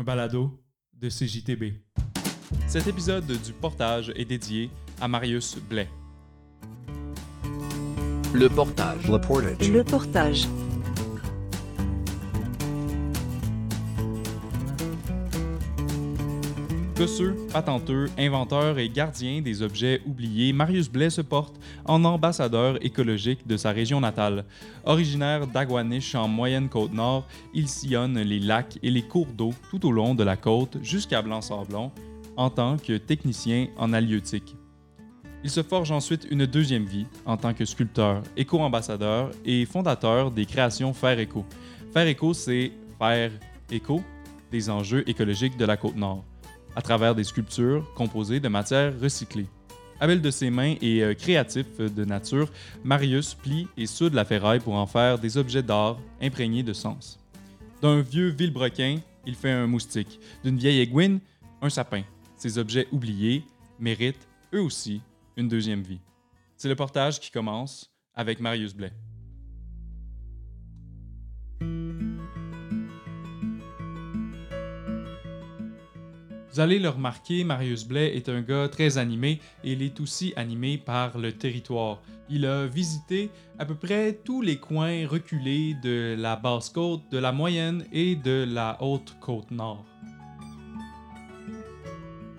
un balado de CJTB. Cet épisode du portage est dédié à Marius Blais. Le portage. Le portage. Le portage. Gosseux, patenteux, inventeur et gardien des objets oubliés, Marius Blais se porte en ambassadeur écologique de sa région natale. Originaire d'Aguaniche en Moyenne-Côte-Nord, il sillonne les lacs et les cours d'eau tout au long de la côte jusqu'à Blanc-Sablon en tant que technicien en halieutique. Il se forge ensuite une deuxième vie en tant que sculpteur, éco-ambassadeur et fondateur des créations Faire Éco. Faire Éco, c'est faire écho des enjeux écologiques de la Côte-Nord à travers des sculptures composées de matières recyclées. Habile de ses mains et euh, créatif de nature, Marius plie et soude la ferraille pour en faire des objets d'art imprégnés de sens. D'un vieux vilebrequin, il fait un moustique. D'une vieille aiguine, un sapin. Ces objets oubliés méritent, eux aussi, une deuxième vie. C'est le portage qui commence avec Marius Blais. Vous allez le remarquer, Marius Blais est un gars très animé et il est aussi animé par le territoire. Il a visité à peu près tous les coins reculés de la basse côte, de la moyenne et de la haute côte nord.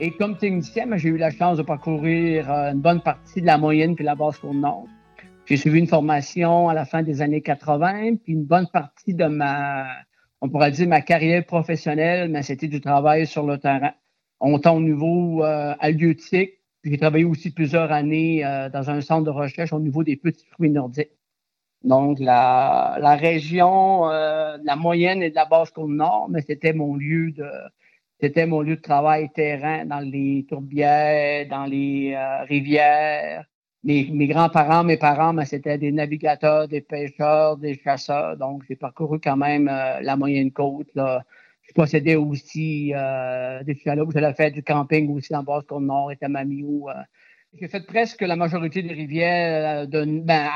Et comme technicien, j'ai eu la chance de parcourir euh, une bonne partie de la moyenne puis la basse côte nord. J'ai suivi une formation à la fin des années 80, puis une bonne partie de ma, on pourrait dire ma carrière professionnelle, mais c'était du travail sur le terrain. Autant au niveau euh, halieutique, j'ai travaillé aussi plusieurs années euh, dans un centre de recherche au niveau des petits fruits nordiques. Donc, la, la région euh, de la moyenne et de la basse côte nord, mais c'était mon lieu de c'était mon lieu de travail terrain dans les tourbières, dans les euh, rivières. Mes, mes grands-parents, mes parents, ben, c'était des navigateurs, des pêcheurs, des chasseurs. Donc, j'ai parcouru quand même euh, la moyenne côte. Là. Je possédais aussi euh, des chalets. J'allais faire du camping aussi en basse côte nord et Tamamiou. Euh. J'ai fait presque la majorité des rivières euh, de ben,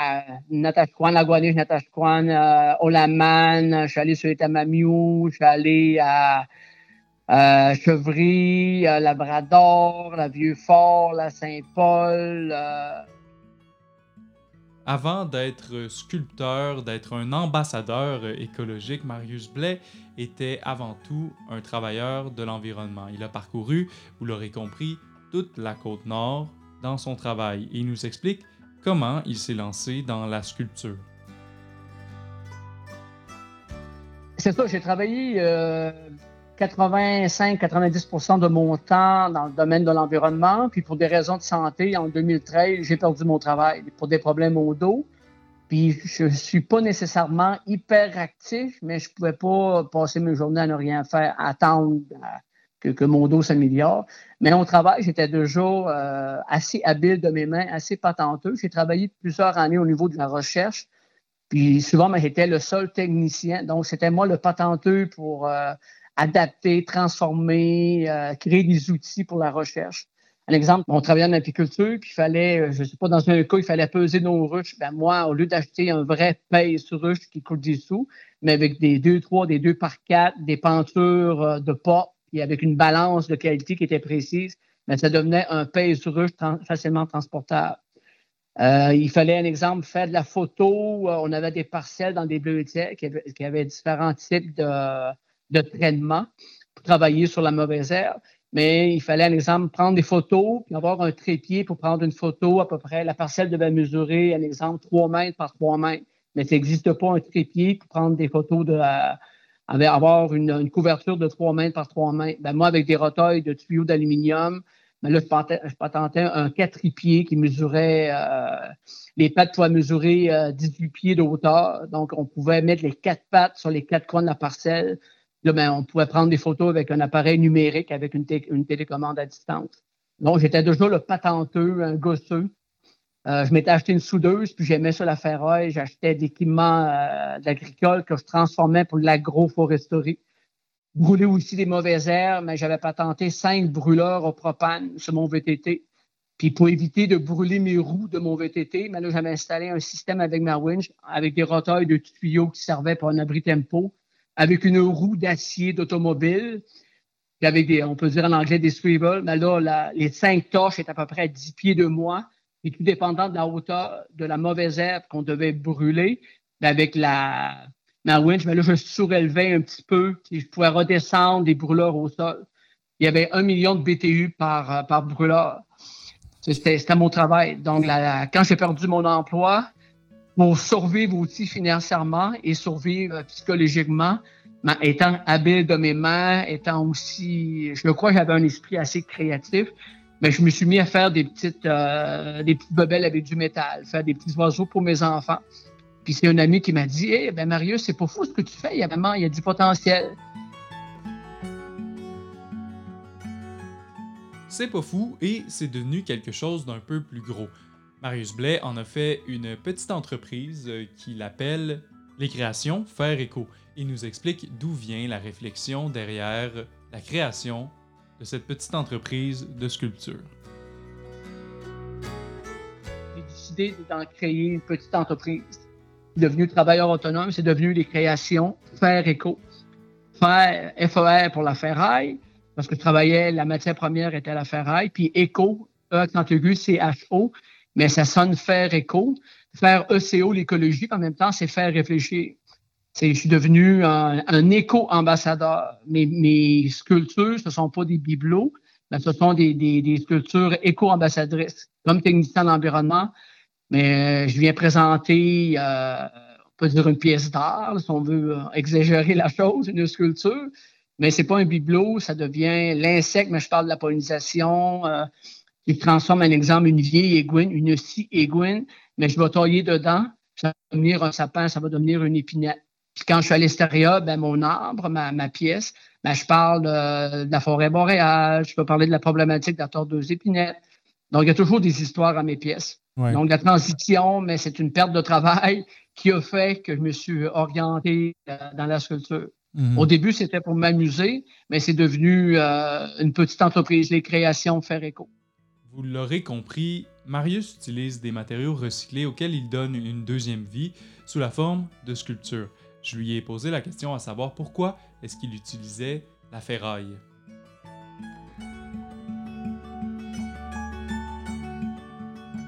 Natashquan, Laguaniche, Natashquan, euh, Olaman. Je suis allé sur les Tamamiou. Je suis allé à Chevry, euh, Labrador, la Vieux-Fort, la Saint-Paul. Avant d'être sculpteur, d'être un ambassadeur écologique, Marius Blais était avant tout un travailleur de l'environnement. Il a parcouru, vous l'aurez compris, toute la côte nord dans son travail il nous explique comment il s'est lancé dans la sculpture. C'est ça, j'ai travaillé euh, 85-90% de mon temps dans le domaine de l'environnement. Puis pour des raisons de santé, en 2013, j'ai perdu mon travail pour des problèmes au dos. Puis je suis pas nécessairement hyper actif, mais je pouvais pas passer mes journées à ne rien faire, à attendre que, que mon dos s'améliore. Mais au travail, j'étais déjà euh, assez habile de mes mains, assez patenteux. J'ai travaillé plusieurs années au niveau de la recherche. Puis souvent, ben, j'étais le seul technicien. Donc, c'était moi le patenteux pour euh, adapter, transformer, euh, créer des outils pour la recherche. Un exemple, on travaillait en apiculture, puis il fallait, euh, je sais pas, dans un cas, il fallait peser nos ruches. Ben moi, au lieu d'acheter un vrai pèse-ruche qui coûte des sous, mais avec des 2, 3, des 2 par 4, des pentures euh, de porte, puis avec une balance de qualité qui était précise, ben ça devenait un pèse-ruche tran- facilement transportable. Il fallait, un exemple, faire de la photo. On avait des parcelles dans des bibliothèques qui avaient, qui avaient différents types de, de traitements pour travailler sur la mauvaise herbe. Mais il fallait, un exemple, prendre des photos, puis avoir un trépied pour prendre une photo à peu près. La parcelle devait mesurer, un exemple, 3 mètres par 3 mètres. Mais ça n'existe pas un trépied pour prendre des photos de euh, avoir une, couverture de 3 mètres par 3 mètres. Ben, moi, avec des retailles de tuyaux d'aluminium, ben là, je patentais, un quadripied qui mesurait, euh, les pattes pouvaient mesurer euh, 18 pieds de hauteur. Donc, on pouvait mettre les quatre pattes sur les quatre coins de la parcelle. Là, ben, on pouvait prendre des photos avec un appareil numérique, avec une, té- une télécommande à distance. Donc, j'étais déjà le patenteux, un gosseux. Euh, je m'étais acheté une soudeuse, puis j'aimais ça la ferraille. J'achetais des équipements euh, agricoles que je transformais pour l'agroforesterie. Brûler aussi des mauvaises herbes, mais j'avais patenté cinq brûleurs au propane sur mon VTT. Puis pour éviter de brûler mes roues de mon VTT, mais là, j'avais installé un système avec ma winch, avec des roteurs de tuyaux qui servaient pour un abri tempo, avec une roue d'acier d'automobile. avec des, on peut dire en anglais des swivels, mais là, les cinq torches étaient à peu près à 10 pieds de moi, et tout dépendant de la hauteur de la mauvaise herbe qu'on devait brûler, avec la, ma winch, mais là, je surélevais un petit peu, et je pouvais redescendre des brûleurs au sol. Il y avait un million de BTU par, par brûleur. C'était mon travail. Donc, quand j'ai perdu mon emploi, pour survivre aussi financièrement et survivre psychologiquement, étant habile de mes mains, étant aussi, je crois que j'avais un esprit assez créatif, mais je me suis mis à faire des petites, euh, des petites bebelles avec du métal, faire des petits oiseaux pour mes enfants. Puis c'est un ami qui m'a dit, eh ben Marius, c'est pas fou ce que tu fais, il y a vraiment, il y a du potentiel. C'est pas fou et c'est devenu quelque chose d'un peu plus gros. Marius Blais en a fait une petite entreprise euh, qu'il appelle Les Créations Faire Écho. Il nous explique d'où vient la réflexion derrière la création de cette petite entreprise de sculpture. J'ai décidé d'en créer une petite entreprise. Devenu travailleur autonome, c'est devenu les créations Faire Écho. Faire FER pour la ferraille, parce que je travaillais, la matière première était la ferraille, puis éco, E accent aigu, c'est H-O, mais ça sonne faire éco. Faire ECO, l'écologie, en même temps, c'est faire réfléchir. je suis devenu un, éco-ambassadeur. Mes, mes, sculptures, ce ne sont pas des bibelots, mais ce sont des, sculptures éco-ambassadrices, comme technicien d'environnement. Mais euh, je viens présenter, euh, on peut dire une pièce d'art, si on veut euh, exagérer la chose, une sculpture mais c'est pas un bibelot, ça devient l'insecte, mais je parle de la pollinisation. Euh, je transforme un exemple une vieille aiguine, une scie aiguine, mais je vais tailler dedans, ça va devenir un sapin, ça va devenir une épinette. Puis quand je suis à l'extérieur, ben, mon arbre, ma, ma pièce, ben, je parle de, la forêt boréale, je peux parler de la problématique de la tordeuse épinette. Donc, il y a toujours des histoires à mes pièces. Donc, la transition, mais c'est une perte de travail qui a fait que je me suis orienté dans la sculpture. Mhm. Au début, c'était pour m'amuser, mais c'est devenu euh, une petite entreprise, les créations Faire Écho. Vous l'aurez compris, Marius utilise des matériaux recyclés auxquels il donne une deuxième vie sous la forme de sculpture. Je lui ai posé la question à savoir pourquoi est-ce qu'il utilisait la ferraille.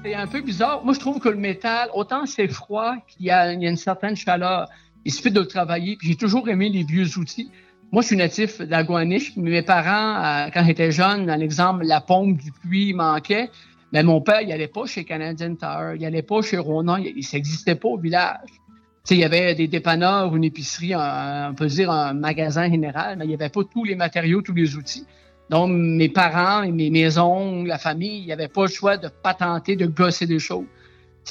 C'est un peu bizarre. Moi, je trouve que le métal, autant c'est froid qu'il y, a une certaine chaleur, il suffit de le travailler. J'ai toujours aimé les vieux outils. Moi, je suis natif d'Aguaniche. Mes parents, euh, quand j'étais jeune, dans l'exemple, la pompe du puits manquait. Mais mon père, il n'allait pas chez Canadian Tire, il n'allait pas chez Ronan, il n'existait pas au village. il y avait des dépanneurs, une épicerie, on peut dire un magasin général, mais il n'y avait pas tous les matériaux, tous les outils. Donc, mes parents, mes maisons, la famille, il n'y avait pas le choix de patenter, de gosser des choses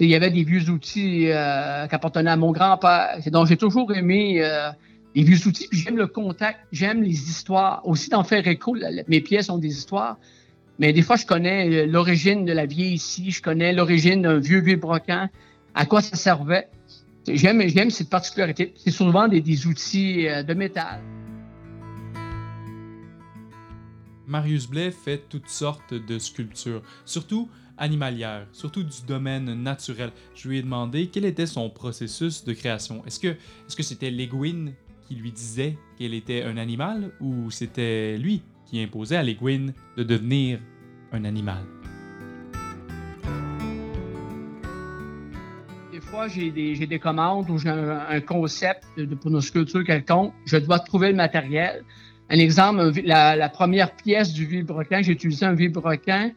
il y avait des vieux outils euh, qui appartenaient à mon grand-père. Donc, j'ai toujours aimé euh, les vieux outils, puis j'aime le contact, j'aime les histoires. Aussi, d'en faire écho, mes pièces ont des histoires. Mais des fois, je connais euh, l'origine de la vieille ici, je connais l'origine d'un vieux vieux brocan, à quoi ça servait. J'aime, j'aime cette particularité. C'est souvent des, outils de métal. Marius Blais fait toutes sortes de sculptures, surtout animalière, surtout du domaine naturel. Je lui ai demandé quel était son processus de création. Est-ce que est-ce que c'était l'aiguine qui lui disait qu'elle était un animal ou c'était lui qui imposait à l'aiguine de devenir un animal? Des fois, j'ai des, commandes ou j'ai un, concept pour une sculpture quelconque. Je dois trouver le matériel. Un exemple, la, première pièce du vilebrequin, j'ai utilisé un vilebrequin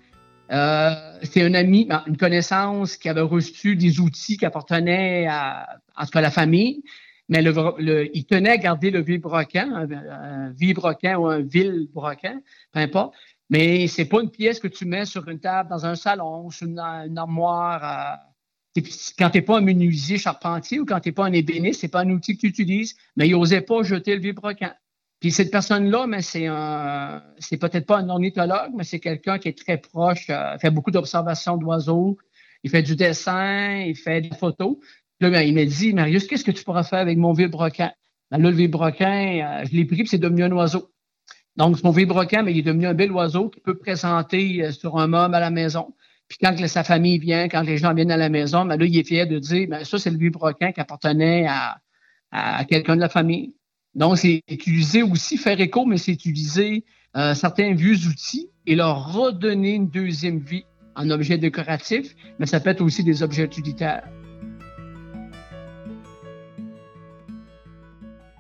euh, c'est un ami, ben, une connaissance qui avait reçu des outils qui appartenaient à, en tout cas, la famille, mais le, il tenait à garder le vilebrequin, un, un ou un vilebrequin, peu importe. Mais c'est pas une pièce que tu mets sur une table dans un salon, sur une, armoire. Euh, quand tu n'es pas un menuisier charpentier ou quand tu n'es pas un ébéniste, c'est pas un outil que tu utilises. Mais il n'osait pas jeter le vilebrequin. Puis cette personne-là, mais c'est un, c'est peut-être pas un ornithologue, mais c'est quelqu'un qui est très proche, euh, fait beaucoup d'observations d'oiseaux, il fait du dessin, il fait des photos. Là, ben, il m'a dit, Marius, qu'est-ce que tu pourras faire avec mon vilebrequin? Ben, là, le vilebrequin, euh, je l'ai pris, puis c'est devenu un oiseau. Donc, mon vilebrequin, mais il est devenu un bel oiseau qui peut présenter euh, sur un meuble à la maison. Puis quand sa famille vient, quand les gens viennent à la maison, ben là, il est fier de dire, ben, ça, c'est le vilebrequin qui appartenait à, quelqu'un de la famille. Donc, c'est utilisé aussi, faire écho, mais c'est utilisé euh, certains vieux outils et leur redonner une deuxième vie en objet décoratif, mais ça peut être aussi des objets utilitaires.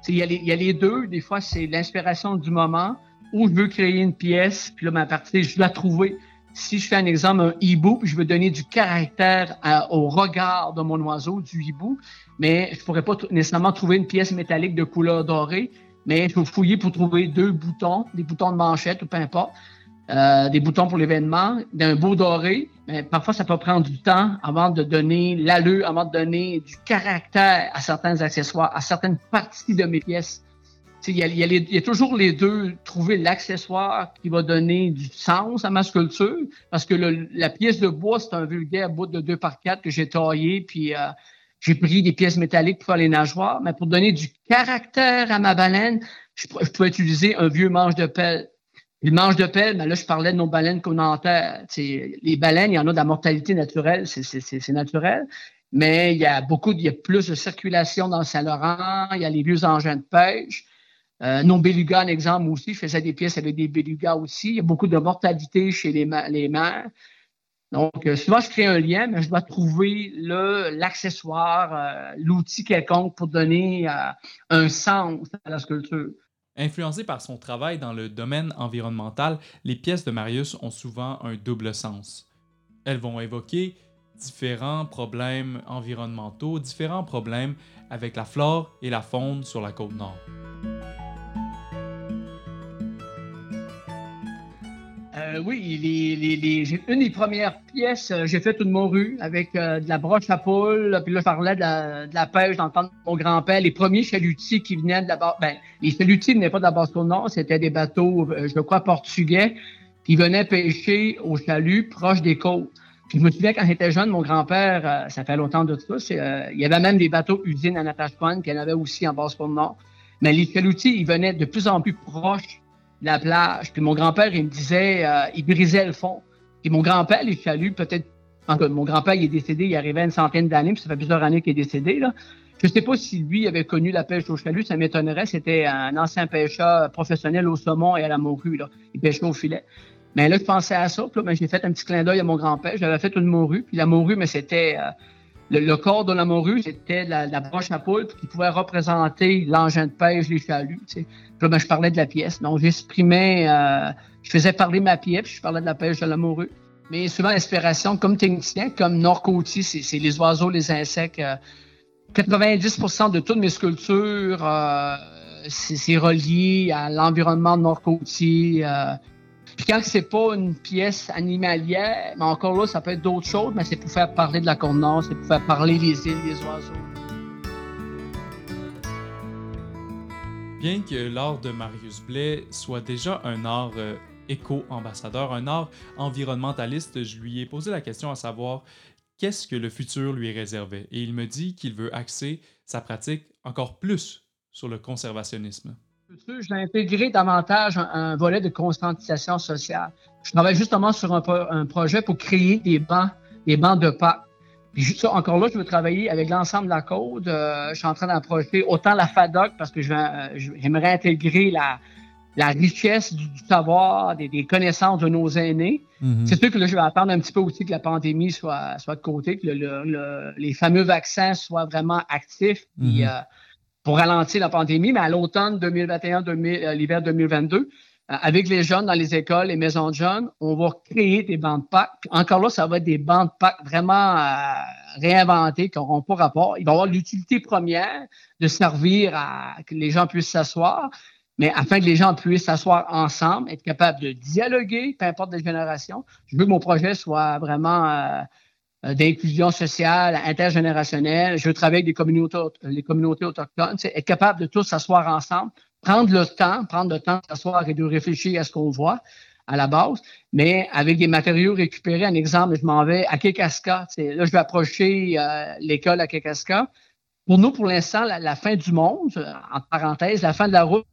Il y, a les, il y, a les, deux. Des fois, c'est l'inspiration du moment où je veux créer une pièce, puis là, ma partie, je dois trouver. Si je fais un exemple, un hibou, je veux donner du caractère au regard de mon oiseau, du hibou, mais je pourrais pas nécessairement trouver une pièce métallique de couleur dorée, mais il faut fouiller pour trouver deux boutons, des boutons de manchette ou peu importe, euh, des boutons pour l'événement, d'un beau doré. Mais parfois, ça peut prendre du temps avant de donner l'allure, avant de donner du caractère à certains accessoires, à certaines parties de mes pièces. Il y, a, y, a toujours les deux, trouver l'accessoire qui va donner du sens à ma sculpture, parce que le, la pièce de bois, c'est un vulgaire bout de 2 par 4 que j'ai taillé, puis euh, j'ai pris des pièces métalliques pour faire les nageoires, mais pour donner du caractère à ma baleine, je, je utiliser un vieux manche de pelle. Le manche de pelle, ben là, je parlais de nos baleines qu'on enterre. les baleines, il y en a de la mortalité naturelle, c'est naturel. Mais il y a beaucoup, il y a plus de circulation dans le Saint-Laurent, il y a les vieux engins de pêche. Euh, nos bélugas, un exemple aussi, je faisais des pièces avec des bélugas aussi. Il y a beaucoup de mortalité chez les, les mères. Donc, euh, souvent, je crée un lien, mais je dois trouver l'accessoire, euh, l'outil quelconque pour donner euh, un sens à la sculpture. Influencé par son travail dans le domaine environnemental, les pièces de Marius ont souvent un double sens. Elles vont évoquer différents problèmes environnementaux, différents problèmes avec la flore et la faune sur la côte nord. Euh, oui, une des premières pièces, euh, j'ai fait toute mon rue avec euh, de la broche à poule, puis là, je parlais de la, pêche dans de mon grand-père. Les premiers chalutiers qui venaient de la ben, les chalutiers venaient pas de la basse nord, c'était des bateaux, je crois, portugais, qui venaient pêcher au chalut proche des côtes. Puis je me souviens, quand j'étais jeune, mon grand-père, ça fait longtemps de tout ça, il y avait même des bateaux usines à Natashquan, qu'il y en avait aussi en basse nord. Mais les chalutiers, ils venaient de plus en plus proches la plage. Puis mon grand-père, il me disait, euh, il brisait le fond. Et mon grand-père, les chaluts, peut-être, mon grand-père, il est décédé, il arrivait une centaine d'années, puis ça fait plusieurs années qu'il est décédé, là. Je ne sais pas si lui avait connu la pêche au chalut, ça m'étonnerait. C'était un ancien pêcheur professionnel au saumon et à la morue, là. Il pêchait au filet. Mais là, je pensais à ça, puis là, ben, j'ai fait un petit clin d'œil à mon grand-père. J'avais fait une morue, puis la morue, mais c'était... Euh, le, corps de la morue, c'était la, la, broche à poule qui pouvait représenter l'engin de pêche, les chaluts. Là, ben, je parlais de la pièce. Donc, j'exprimais, euh, je faisais parler ma pièce, puis je parlais de la pêche de la morue. Mais souvent, l'inspiration, comme technicien, comme nord-côtier, c'est les oiseaux, les insectes. 90% euh, de toutes mes sculptures, euh, c'est relié à l'environnement nord-côtier. Euh, puis quand c'est pas une pièce animalière, mais encore là, ça peut être d'autres choses, mais c'est pour faire parler de la nord, c'est pour faire parler des îles, des oiseaux. Bien que l'art de Marius Blais soit déjà un art euh, éco-ambassadeur, un art environnementaliste, je lui ai posé la question à savoir qu'est-ce que le futur lui réservait? Et il me dit qu'il veut axer sa pratique encore plus sur le conservationnisme je l'ai intégré davantage un, volet de conscientisation sociale. Je travaille justement sur un, projet pour créer des bancs, des bancs de Pâques. Puis ça, encore là, je veux travailler avec l'ensemble de la code. Euh, je suis en train d'approcher autant la FADOC parce que euh, j'aimerais intégrer la, la richesse du, savoir, des, connaissances de nos aînés. Mm-hmm. C'est sûr que là, je vais attendre un petit peu aussi que la pandémie soit, soit de côté, que les fameux vaccins soient vraiment actifs. Puis, mm-hmm. euh, pour ralentir la pandémie, mais à l'automne 2021, euh, l'hiver 2022, euh, avec les jeunes dans les écoles, les maisons de jeunes, on va créer des bandes Pâques. Encore là, ça va être des bandes Pâques vraiment euh, réinventées, qui n'auront pas rapport. Il va y avoir l'utilité première de servir à que les gens puissent s'asseoir, mais afin que les gens puissent s'asseoir ensemble, être capables de dialoguer, peu importe les générations. Je veux que mon projet soit vraiment euh, d'inclusion sociale, intergénérationnelle. Je veux travailler avec des communautés, les communautés autochtones. C'est être capable de tous s'asseoir ensemble, prendre le temps, prendre le temps de s'asseoir et de réfléchir à ce qu'on voit à la base, mais avec des matériaux récupérés. Un exemple, je m'en vais à Kekaska. Là, je vais approcher euh, l'école à Kekaska. Pour nous, pour l'instant, la, fin du monde, en parenthèse, la fin de la route,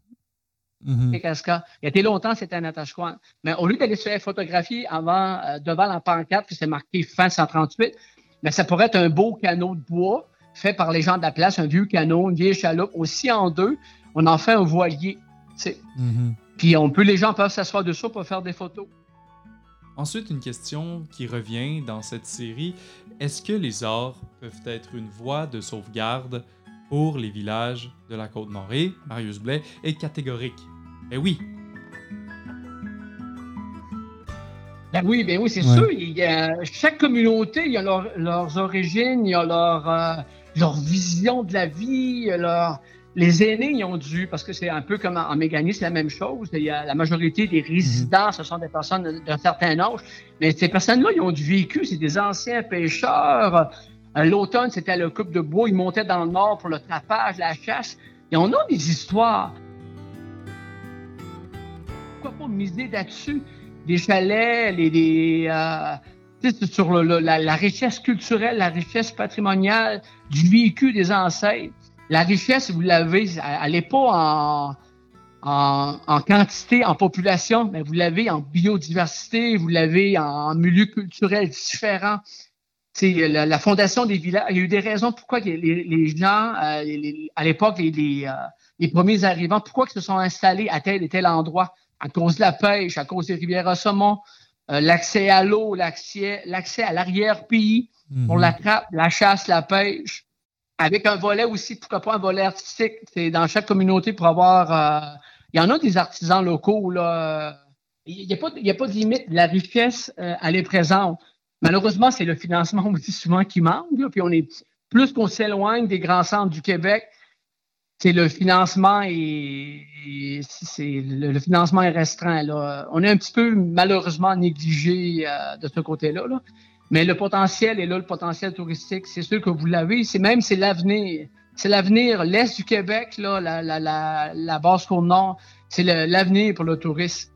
Mm Il y a été longtemps, c'était un Natashquan. Mais au lieu d'aller se faire photographier avant, euh, devant la pancarte, que c'est marqué fin 138, mais ça pourrait être un beau canot de bois fait par les gens de la place, un vieux canot, une vieille chaloupe, aussi en deux. On en fait un voilier. Mm Puis on peut, les gens peuvent s'asseoir dessous pour faire des photos. Ensuite, une question qui revient dans cette série, est-ce que les arts peuvent être une voie de sauvegarde pour les villages de la Côte-Nord? Et Marius Blais est catégorique. Eh oui, Ben oui, ben oui, c'est sûr. chaque communauté, il y a leurs origines, il y a leur, euh, leur vision de la vie, leur, les aînés, ils ont dû, parce que c'est un peu comme en, Méganie, c'est la même chose. Il y a la majorité des résidents, ce sont des personnes d'un certain âge, mais ces personnes-là, ils ont du vécu, c'est des anciens pêcheurs. Euh, l'automne, c'était le coupe de bois, ils montaient dans le nord pour le tapage, la chasse. Et on a des histoires. Pas miser là-dessus? des chalets, les, euh, sur la, richesse culturelle, la richesse patrimoniale du vécu des ancêtres. La richesse, vous l'avez, elle n'est pas en, en, quantité, en population, mais vous l'avez en biodiversité, vous l'avez en, milieu culturel différent. C'est la, fondation des villages. Il y a eu des raisons pourquoi les, gens, euh, à l'époque, les, euh, les, premiers arrivants, pourquoi ils se sont installés à tel et tel endroit à cause de la pêche, à cause des rivières à saumon, euh, l'accès à l'eau, l'accès, à l'arrière-pays pour mhm. la trappe, la chasse, la pêche, avec un volet aussi, pourquoi pas un volet artistique, c'est dans chaque communauté pour avoir... Euh, il y en a des artisans locaux, là. Il n'y a, pas, a pas de limite. La richesse, euh, elle est présente. Malheureusement, c'est le financement aussi souvent qui manque. puis on est plus qu'on s'éloigne des grands centres du Québec, c'est le financement et, c'est le, financement est restreint. Là. On est un petit peu malheureusement négligé euh, de ce côté-là. Mais le potentiel est là, le potentiel touristique, c'est sûr que vous l'avez. C'est même c'est l'avenir. C'est l'avenir. L'Est du Québec, là, la, la, la, la Basse-Côte-Nord, c'est l'avenir pour le tourisme.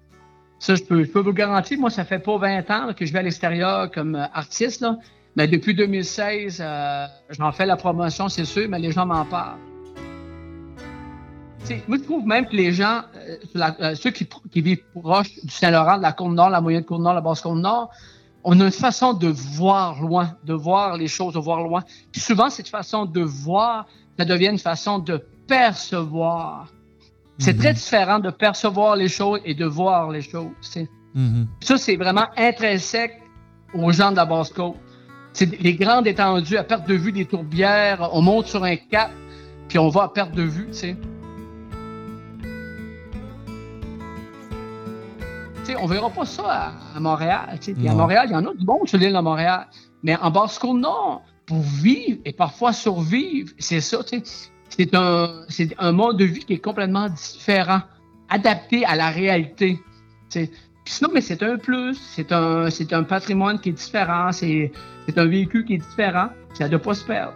Ça, je peux, je peux vous garantir. Moi, ça fait pas 20 ans que je vais à l'extérieur comme euh, artiste. Là. Mais depuis 2016, euh, j'en fais la promotion, c'est sûr, mais les gens m'en parlent moi, je trouve même que les gens, euh, euh, ceux qui, vivent proches du Saint-Laurent, de la Côte-Nord, la moyenne Côte-Nord, la basse Côte-Nord, on a une façon de voir loin, de voir les choses, de voir loin. Puis souvent, cette façon de voir, ça devient une façon de percevoir. C'est très mhm. différent de percevoir les choses et de voir les choses. Mhm. Ça, c'est vraiment intrinsèque aux gens de la Basse-Côte. C'est les grandes étendues à perte de vue des tourbières, on monte sur un cap, puis on va à perte de vue, tu sais. On verra pas ça à, Montréal. Puis à Montréal, il y en a du bon sur l'île de Montréal. Mais en Basse-Côte, non. Pour vivre et parfois survivre, c'est ça. C'est un, un mode de vie qui est complètement différent, adapté à la réalité. Puis sinon, mais c'est un plus, c'est un, un patrimoine qui est différent, c'est un véhicule qui est différent. Ça ne doit pas se perdre.